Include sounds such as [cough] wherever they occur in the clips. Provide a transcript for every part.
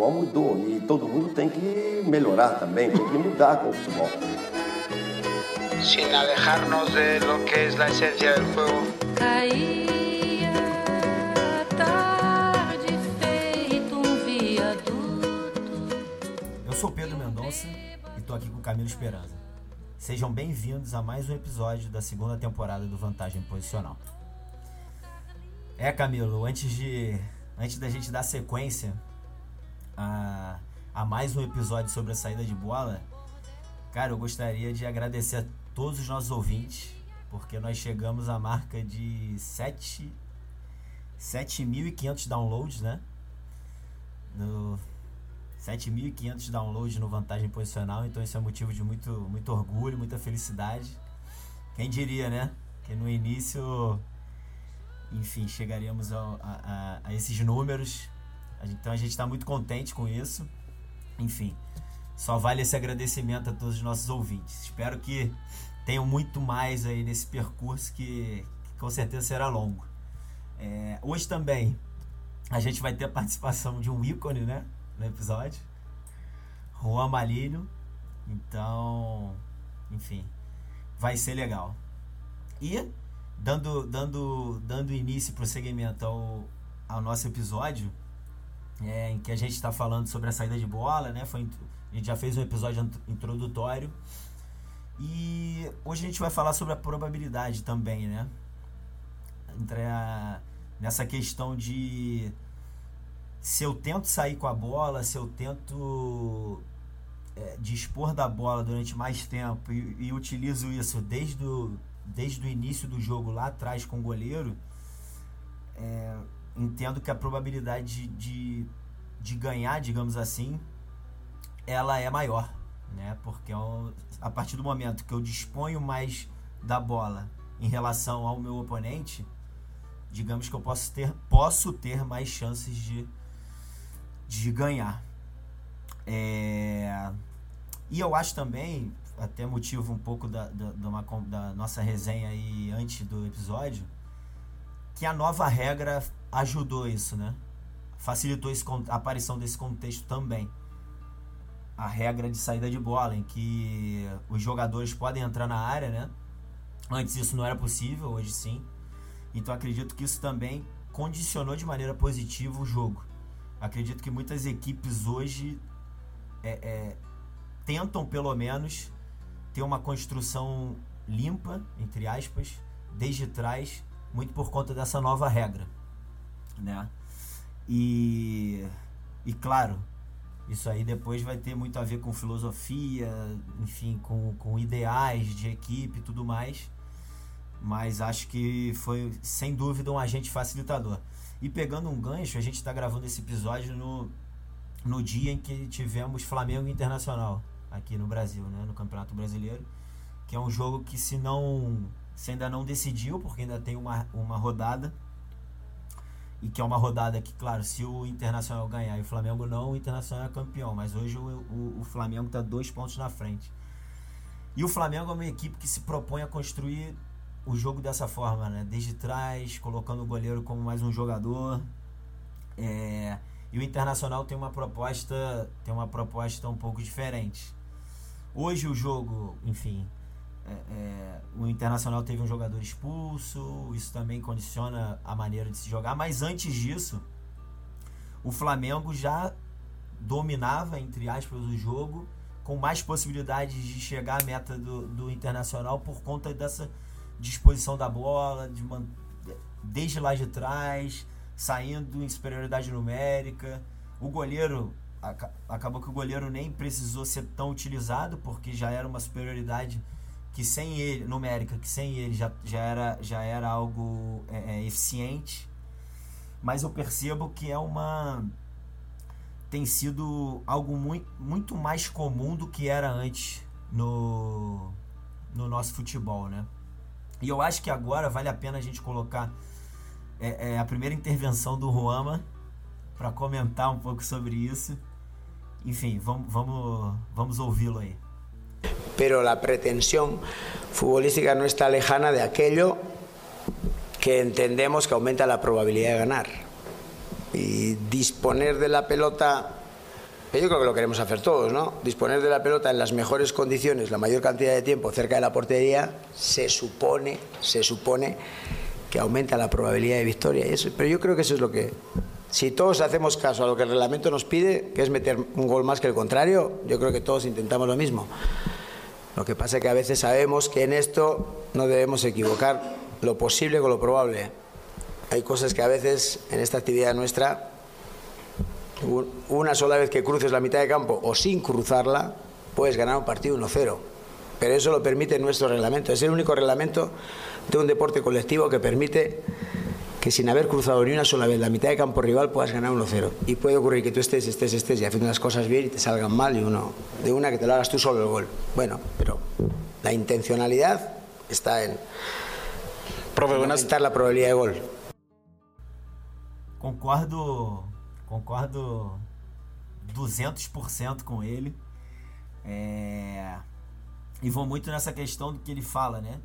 futebol mudou e todo mundo tem que melhorar também, tem que mudar com o futebol. Sin alejarnos de lo que es la esencia del juego. Caía a tarde feito um viaduto. Eu sou Pedro Mendonça e tô aqui com Camilo Esperança. Sejam bem-vindos a mais um episódio da segunda temporada do Vantagem Posicional. É, Camilo, antes de antes da gente dar sequência a, a mais um episódio sobre a saída de bola, cara, eu gostaria de agradecer a todos os nossos ouvintes, porque nós chegamos à marca de 7 7.500 downloads, né? No 7.500 downloads no Vantagem Posicional, então isso é motivo de muito, muito orgulho, muita felicidade. Quem diria, né? Que no início, enfim, chegaríamos a, a, a esses números. Então a gente está muito contente com isso. Enfim, só vale esse agradecimento a todos os nossos ouvintes. Espero que tenham muito mais aí nesse percurso que, que com certeza será longo. É, hoje também a gente vai ter a participação de um ícone, né? No episódio. Juan Malilho. Então, enfim, vai ser legal. E, dando, dando, dando início prosseguimento ao, ao nosso episódio, é, em que a gente está falando sobre a saída de bola, né? Foi, a gente já fez um episódio int- introdutório. E hoje a gente vai falar sobre a probabilidade também, né? Entre a, nessa questão de se eu tento sair com a bola, se eu tento é, dispor da bola durante mais tempo e, e utilizo isso desde o, desde o início do jogo lá atrás com o goleiro, é, entendo que a probabilidade de, de, ganhar, digamos assim, ela é maior, né? Porque eu- a partir do momento que eu disponho mais da bola em relação ao meu oponente, digamos que eu posso ter, posso ter mais chances de, de ganhar. É, E eu acho também, até motivo um pouco da, da, da uma da nossa resenha aí antes do episódio, que a nova regra ajudou isso, né? Facilitou esse, a aparição desse contexto também. A regra de saída de bola, em que os jogadores podem entrar na área, né? Antes isso não era possível, hoje sim. Então acredito que isso também condicionou de maneira positiva o jogo. Acredito que muitas equipes hoje é, é, tentam pelo menos ter uma construção limpa, entre aspas, desde trás, muito por conta dessa nova regra, né? E, e claro, isso aí depois vai ter muito a ver com filosofia, enfim, com, com ideais de equipe e tudo mais. Mas acho que foi, sem dúvida, um agente facilitador. E pegando um gancho, a gente está gravando esse episódio no, no dia em que tivemos Flamengo Internacional aqui no Brasil, né, no Campeonato Brasileiro, que é um jogo que se não se ainda não decidiu, porque ainda tem uma, uma rodada, e que é uma rodada que, claro, se o Internacional ganhar e o Flamengo não, o Internacional é campeão, mas hoje o, o, o Flamengo está dois pontos na frente. E o Flamengo é uma equipe que se propõe a construir o jogo dessa forma, né? Desde trás, colocando o goleiro como mais um jogador. É, e o Internacional tem uma proposta, tem uma proposta um pouco diferente. Hoje o jogo, enfim, é, é, o Internacional teve um jogador expulso, isso também condiciona a maneira de se jogar, mas antes disso, o Flamengo já dominava, entre aspas, o jogo, com mais possibilidades de chegar à meta do, do Internacional por conta dessa disposição da bola, de man- desde lá de trás, saindo em superioridade numérica. O goleiro, aca- acabou que o goleiro nem precisou ser tão utilizado, porque já era uma superioridade que sem ele, numérica, que sem ele já, já, era, já era algo é, é, eficiente. Mas eu percebo que é uma. tem sido algo muito, muito mais comum do que era antes no, no nosso futebol, né? E eu acho que agora vale a pena a gente colocar é, é, a primeira intervenção do Ruama para comentar um pouco sobre isso. Enfim, vamos, vamos, vamos ouvi-lo aí. Pero la pretensión futbolística no está lejana de aquello que entendemos que aumenta la probabilidad de ganar. Y disponer de la pelota Yo creo que lo queremos hacer todos, ¿no? Disponer de la pelota en las mejores condiciones, la mayor cantidad de tiempo cerca de la portería, se supone, se supone que aumenta la probabilidad de victoria. Pero yo creo que eso es lo que... Si todos hacemos caso a lo que el reglamento nos pide, que es meter un gol más que el contrario, yo creo que todos intentamos lo mismo. Lo que pasa es que a veces sabemos que en esto no debemos equivocar lo posible con lo probable. Hay cosas que a veces en esta actividad nuestra una sola vez que cruces la mitad de campo o sin cruzarla, puedes ganar un partido 1-0. Pero eso lo permite nuestro reglamento. Es el único reglamento de un deporte colectivo que permite que sin haber cruzado ni una sola vez la mitad de campo rival puedas ganar 1-0. Y puede ocurrir que tú estés, estés, estés y haciendo las cosas bien y te salgan mal y uno, de una que te lo hagas tú solo el gol. Bueno, pero la intencionalidad está en, Profe, en aumentar la probabilidad de gol. Concordo, concordo 200% com ele. É, E vou muito nessa questão do que ele fala, né?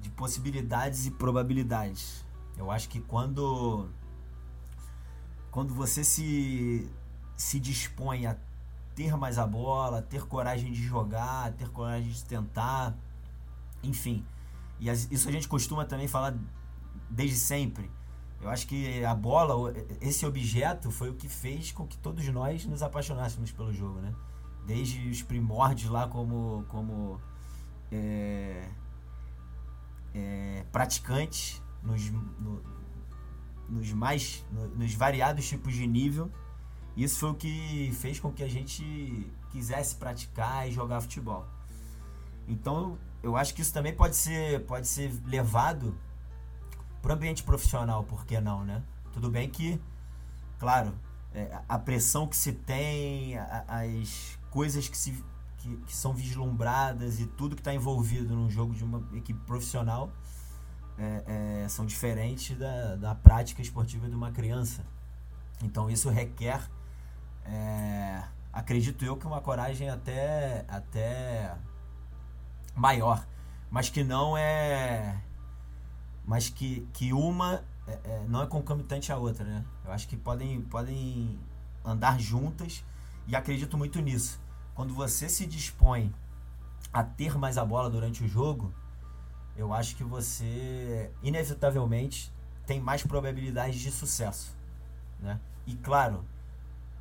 De possibilidades e probabilidades. Eu acho que quando quando você se se dispõe a ter mais a bola, ter coragem de jogar, ter coragem de tentar, enfim. E isso a gente costuma também falar desde sempre. Eu acho que a bola, esse objeto, foi o que fez com que todos nós nos apaixonássemos pelo jogo, né? Desde os primórdios lá como, como é, é, praticantes, nos, no- nos mais, no- nos variados tipos de nível. Isso foi o que fez com que a gente quisesse praticar e jogar futebol. Então, eu acho que isso também pode ser, pode ser levado para o ambiente profissional, por que não, né? Tudo bem que, claro, é, a pressão que se tem, a- as coisas que, se, que, que são vislumbradas e tudo que está envolvido num jogo de uma equipe profissional é, é, são diferentes da, da prática esportiva de uma criança. Então isso requer, é, acredito eu, que uma coragem até, até maior, mas que não é mas que, que uma é, é, não é concomitante à outra, né? Eu acho que podem, podem andar juntas e acredito muito nisso. Quando você se dispõe a ter mais a bola durante o jogo, eu acho que você inevitavelmente tem mais probabilidades de sucesso, né? E claro,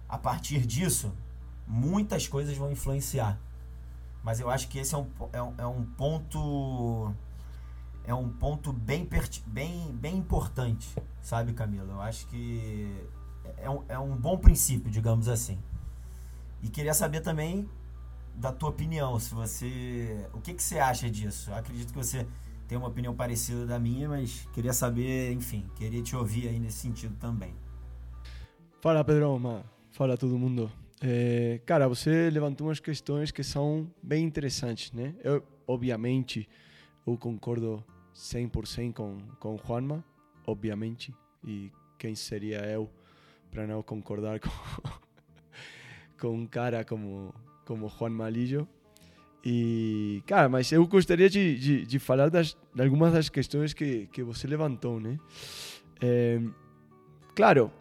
a partir disso, muitas coisas vão influenciar. Mas eu acho que esse é um, é um, é um ponto é um ponto bem, bem, bem importante, sabe, Camila? Eu acho que é um, é um bom princípio, digamos assim. E queria saber também da tua opinião, se você, o que, que você acha disso? Eu acredito que você tem uma opinião parecida da minha, mas queria saber, enfim, queria te ouvir aí nesse sentido também. Fala Pedro, fala todo mundo. É, cara, você levantou umas questões que são bem interessantes, né? Eu, obviamente, eu concordo 100% com, com Juanma, obviamente. E quem seria eu para não concordar com, [laughs] com um cara como, como Juan Malillo? E, cara, mas eu gostaria de, de, de falar das, de algumas das questões que, que você levantou, né? É, claro,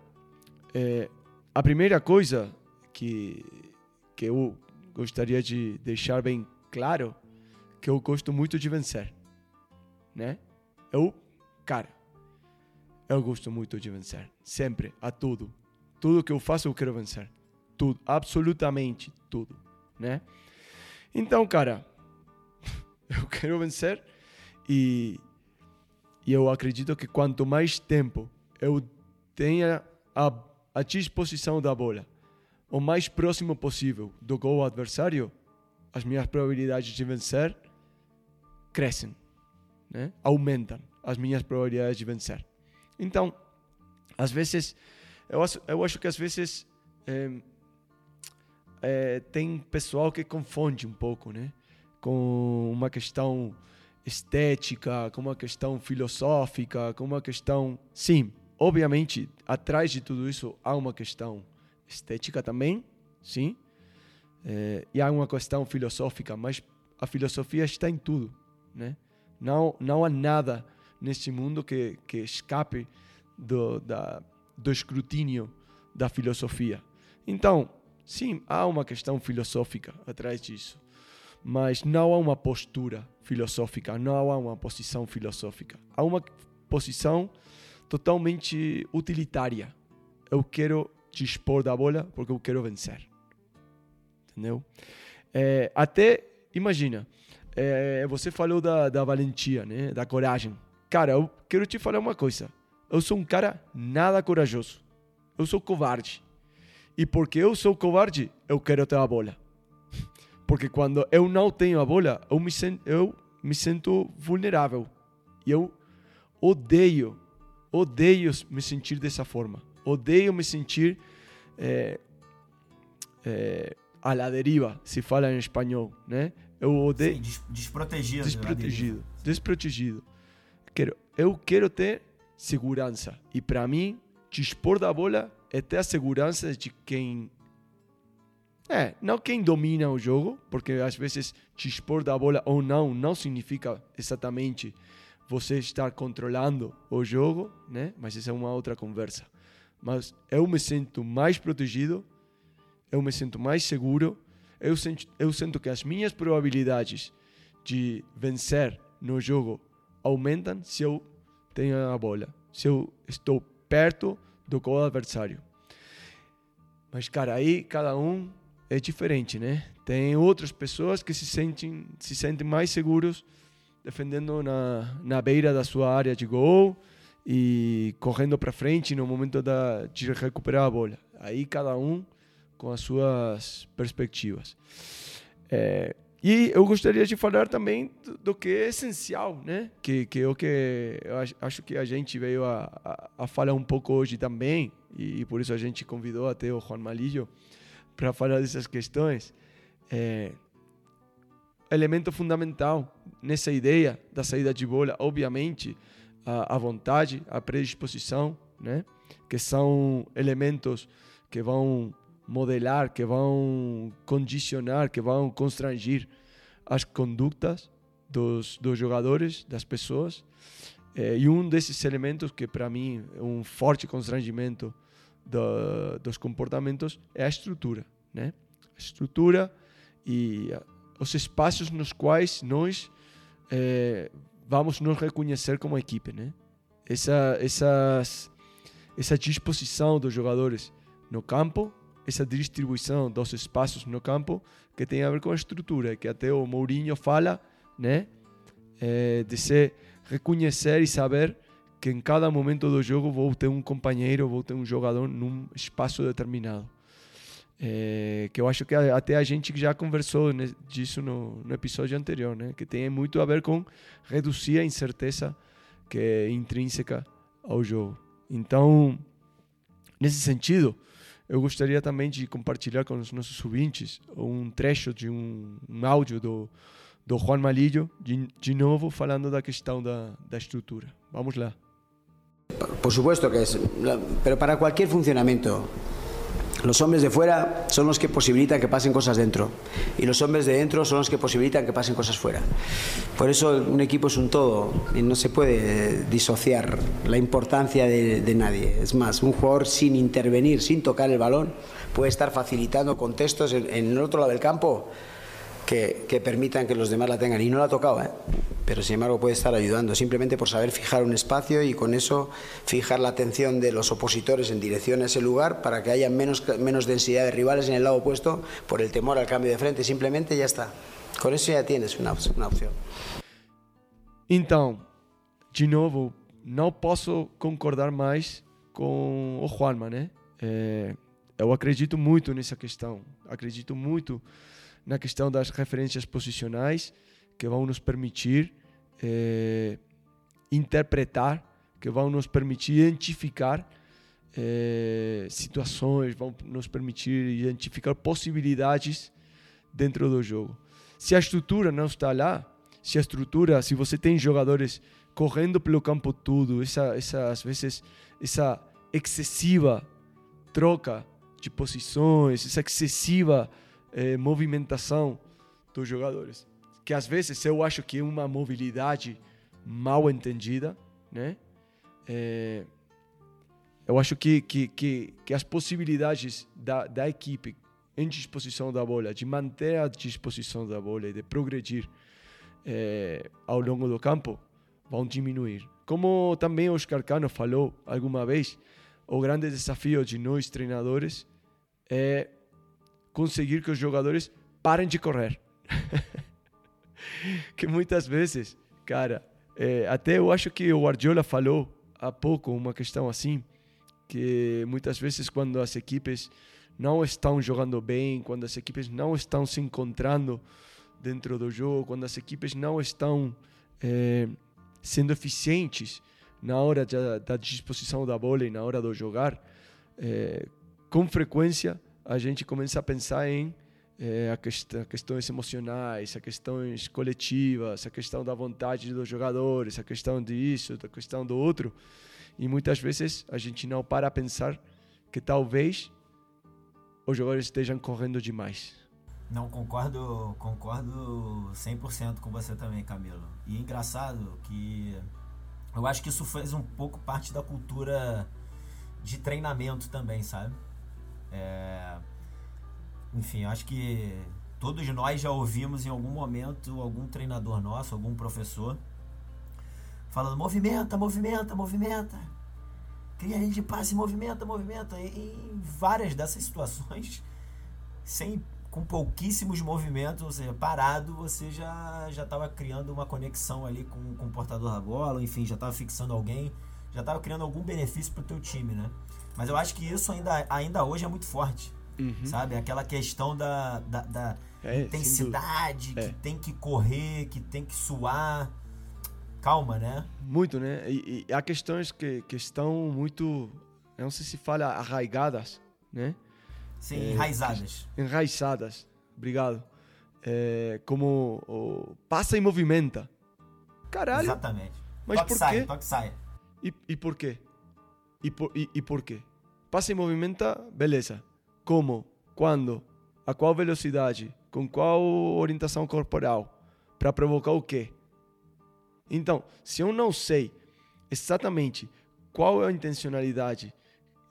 é, a primeira coisa que, que eu gostaria de deixar bem claro que eu gosto muito de vencer, né? Eu, cara, eu gosto muito de vencer, sempre, a tudo. Tudo que eu faço eu quero vencer, tudo, absolutamente tudo, né? Então, cara, [laughs] eu quero vencer e, e eu acredito que quanto mais tempo eu tenha a, a disposição da bola o mais próximo possível do gol adversário, as minhas probabilidades de vencer crescem, né? aumentam as minhas probabilidades de vencer. Então, às vezes, eu acho, eu acho que às vezes eh, eh, tem pessoal que confunde um pouco, né? Com uma questão estética, com uma questão filosófica, com uma questão. Sim, obviamente, atrás de tudo isso há uma questão estética também, sim, eh, e há uma questão filosófica, mas a filosofia está em tudo, né? Não, não há nada neste mundo que, que escape do, da, do escrutínio da filosofia. Então, Sim, há uma questão filosófica atrás disso, mas não há uma postura filosófica, não há uma posição filosófica. Há uma posição totalmente utilitária. Eu quero dispor da bola porque eu quero vencer. Entendeu? É, até, imagina, é, você falou da, da valentia, né? da coragem. Cara, eu quero te falar uma coisa. Eu sou um cara nada corajoso. Eu sou covarde. E porque eu sou covarde, eu quero ter a bola. Porque quando eu não tenho a bola, eu me, sen eu me sinto vulnerável. E eu odeio, odeio me sentir dessa forma. Odeio me sentir é, é, a la deriva, se fala em espanhol, né? Eu odeio Sim, des- desprotegido. desprotegido, desprotegido. Quero, eu quero ter segurança. E para mim, dispor da bola é ter a segurança de quem. É, não quem domina o jogo, porque às vezes dispor da bola ou não não significa exatamente você estar controlando o jogo, né? Mas essa é uma outra conversa. Mas eu me sinto mais protegido, eu me sinto mais seguro, eu sinto, eu sinto que as minhas probabilidades de vencer no jogo aumentam se eu tenho a bola, se eu estou perto do gol adversário. Mas, cara, aí cada um é diferente, né? Tem outras pessoas que se sentem, se sentem mais seguros defendendo na, na beira da sua área de gol e correndo para frente no momento da, de recuperar a bola. Aí cada um com as suas perspectivas. É, e eu gostaria de falar também do, do que é essencial, né? Que, que é o que eu ach- acho que a gente veio a, a, a falar um pouco hoje também, e, por isso a gente convidou até o Juan Malillo para falar dessas questões. É, elemento fundamental nessa ideia da saída de bola, obviamente, a, a vontade, a predisposição, né? Que são elementos que vão modelar, que vão condicionar, que vão constrangir as condutas dos, dos jogadores, das pessoas. Eh, e um desses elementos que para mim é um forte constrangimento do, dos comportamentos é a estrutura, né? A estrutura e ah, os espaços nos quais nós eh, vamos nos reconhecer como equipe, né? Essa, essas, essa disposição dos jogadores no campo, essa distribuição dos espaços no campo que tem a ver com a estrutura, que até o Mourinho fala, né? Eh, de se reconhecer e saber que em cada momento do jogo vou ter um companheiro, vou ter um jogador num espaço determinado. É, que eu acho que até a gente já conversou né, disso no, no episódio anterior, né? Que tem muito a ver com reduzir a incerteza que é intrínseca ao jogo. Então, nesse sentido, eu gostaria também de compartilhar com os nossos ouvintes um trecho de um, um áudio do, do Juan Malillo, de, de novo falando da questão da, da estrutura. Vamos lá. Por supuesto que es, pero para cualquier funcionamiento, los hombres de fuera son los que posibilitan que pasen cosas dentro y los hombres de dentro son los que posibilitan que pasen cosas fuera. Por eso un equipo es un todo y no se puede disociar la importancia de, nadie. Es más, un jugador sin intervenir, sin tocar el balón, puede estar facilitando contextos en el otro lado del campo que, que permitan que los demás la tengan. Y no la ha tocado, ¿eh? pero sin embargo puede estar ayudando, simplemente por saber fijar un espacio y con eso fijar la atención de los opositores en dirección a ese lugar para que haya menos, menos densidad de rivales en el lado opuesto por el temor al cambio de frente. Simplemente ya está. Con eso ya tienes una, una opción. Então, de novo, não posso concordar mais com o Juanma, né? É, eu acredito muito nessa questão. Acredito muito na questão das referências posicionais que vão nos permitir é, interpretar, que vão nos permitir identificar é, situações, vão nos permitir identificar possibilidades dentro do jogo. Se a estrutura não está lá, se a estrutura, se você tem jogadores correndo pelo campo tudo, essa, essa às vezes essa excessiva troca de posições, essa excessiva eh, movimentação dos jogadores, que às vezes eu acho que é uma mobilidade mal entendida, né? Eh, eu acho que, que, que, que as possibilidades da, da equipe em disposição da bola, de manter a disposição da bola e de progredir eh, ao longo do campo, vão diminuir. Como também o Oscar Cano falou alguma vez, o grande desafio de nós treinadores é conseguir que os jogadores parem de correr. [laughs] que muitas vezes, cara, é, até eu acho que o Guardiola falou há pouco uma questão assim, que muitas vezes quando as equipes não estão jogando bem, quando as equipes não estão se encontrando dentro do jogo, quando as equipes não estão é, sendo eficientes na hora da, da, disposição da bola e na hora de jogar, é, com frequência a gente começa a pensar em é, a, quest questões emocionais, a questões coletivas, a questão da vontade dos jogadores, a questão disso, a questão do outro. E muitas vezes a gente não para a pensar que talvez os jogadores estejam correndo demais. Não, concordo, concordo 100% com você também, Camilo. E é engraçado que eu acho que isso fez um pouco parte da cultura de treinamento também, sabe? É... Enfim, acho que todos nós já ouvimos em algum momento algum treinador nosso, algum professor, falando: movimenta, movimenta, movimenta. Cria a de passe, movimenta, movimenta. E em várias dessas situações, [laughs] sem com pouquíssimos movimentos, ou seja, parado, você já já estava criando uma conexão ali com, com o portador da bola, enfim, já estava fixando alguém, já estava criando algum benefício para o teu time, né? Mas eu acho que isso ainda, ainda hoje é muito forte, uhum. sabe? Aquela questão da, da, da é, intensidade, que é. tem que correr, que tem que suar. Calma, né? Muito, né? E, e há questões que, que estão muito, não sei se fala arraigadas, né? Sim, é, enraizadas. Enraizadas, obrigado. É, como o, passa e movimenta. Caralho. Exatamente. Mas toque por sai, quê? Toque sai. E, e por quê? E por, e, e por quê? Passa e movimenta, beleza. Como? Quando? A qual velocidade? Com qual orientação corporal? Para provocar o quê? Então, se eu não sei exatamente qual é a intencionalidade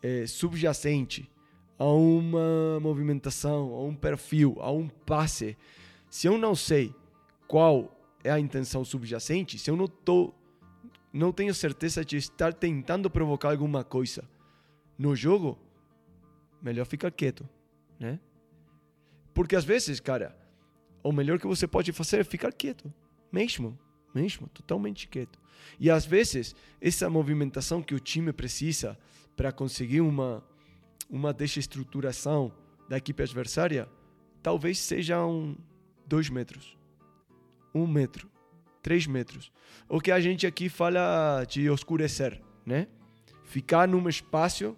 é, subjacente a uma movimentação, a um perfil, a um passe. Se eu não sei qual é a intenção subjacente, se eu não tô, não tenho certeza de estar tentando provocar alguma coisa no jogo, melhor ficar quieto, né? Porque às vezes, cara, o melhor que você pode fazer é ficar quieto, mesmo, mesmo, totalmente quieto. E às vezes, essa movimentação que o time precisa para conseguir uma uma desestruturação da equipe adversária, talvez sejam dois metros, um metro, três metros. O que a gente aqui fala de oscurecer, né? Ficar num espaço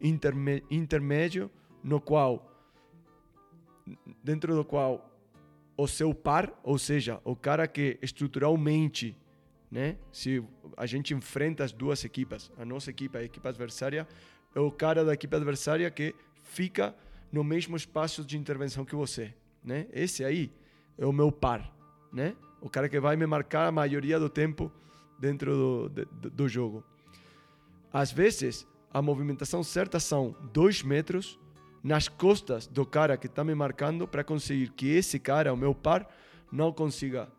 intermédio no qual, dentro do qual o seu par, ou seja, o cara que estruturalmente, né? Se a gente enfrenta as duas equipas, a nossa equipe e a equipe adversária, é o cara da equipe adversária que fica no mesmo espaço de intervenção que você, né? Esse aí é o meu par, né? O cara que vai me marcar a maioria do tempo dentro do, do, do jogo. Às vezes, a movimentação certa são dois metros nas costas do cara que está me marcando para conseguir que esse cara, o meu par, não consiga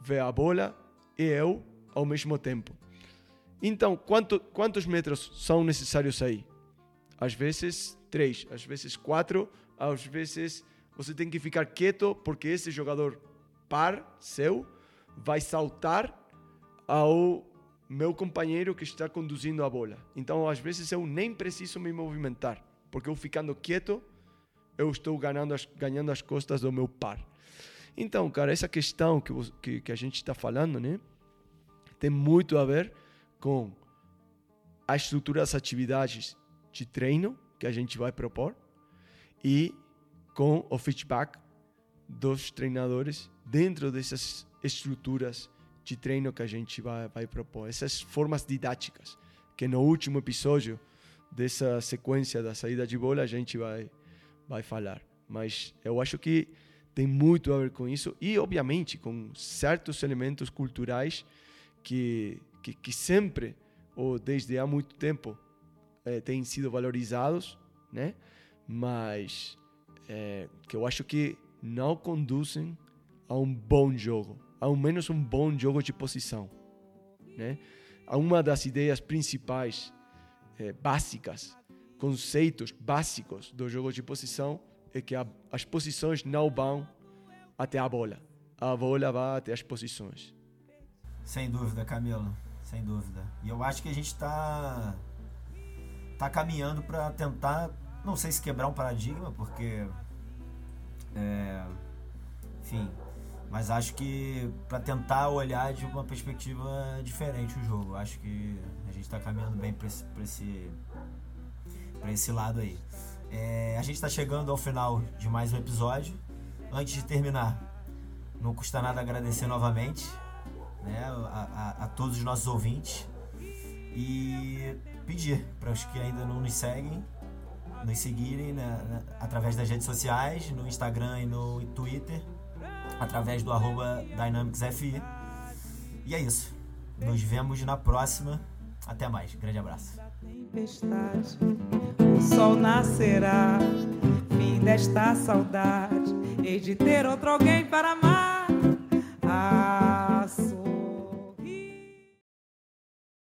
ver a bola e eu ao mesmo tempo. Então, quanto, quantos metros são necessários aí? às vezes três, às vezes quatro, às vezes você tem que ficar quieto porque esse jogador par seu vai saltar ao meu companheiro que está conduzindo a bola. Então, às vezes eu nem preciso me movimentar, porque eu ficando quieto, eu estou ganhando as, ganhando as costas do meu par. Então, cara, essa questão que, que, que a gente está falando, né, tem muito a ver com a estrutura das atividades de treino que a gente vai propor e com o feedback dos treinadores dentro dessas estruturas de treino que a gente vai, vai propor. Essas formas didáticas que no último episódio dessa sequência da saída de bola a gente vai, vai falar. Mas eu acho que tem muito a ver com isso e, obviamente, com certos elementos culturais que, que, que sempre, ou desde há muito tempo, é, têm sido valorizados, né? Mas é, que eu acho que não conduzem a um bom jogo, ao menos um bom jogo de posição, né? Uma das ideias principais, é, básicas, conceitos básicos do jogo de posição é que a, as posições não vão até a bola, a bola vai até as posições. Sem dúvida, Camilo. Sem dúvida. E eu acho que a gente está tá caminhando para tentar, não sei se quebrar um paradigma, porque é, enfim, mas acho que para tentar olhar de uma perspectiva diferente o jogo. Acho que a gente está caminhando bem para esse, esse, esse lado aí. É, a gente está chegando ao final de mais um episódio. Antes de terminar, não custa nada agradecer novamente né, a, a, a todos os nossos ouvintes e pedir para os que ainda não nos seguem nos seguirem né, né, através das redes sociais, no Instagram e no Twitter, através do arroba DynamicsFI. E é isso. Nos vemos na próxima. Até mais. Grande abraço. o sol nascerá, fim desta saudade, hei de ter outro alguém para amar.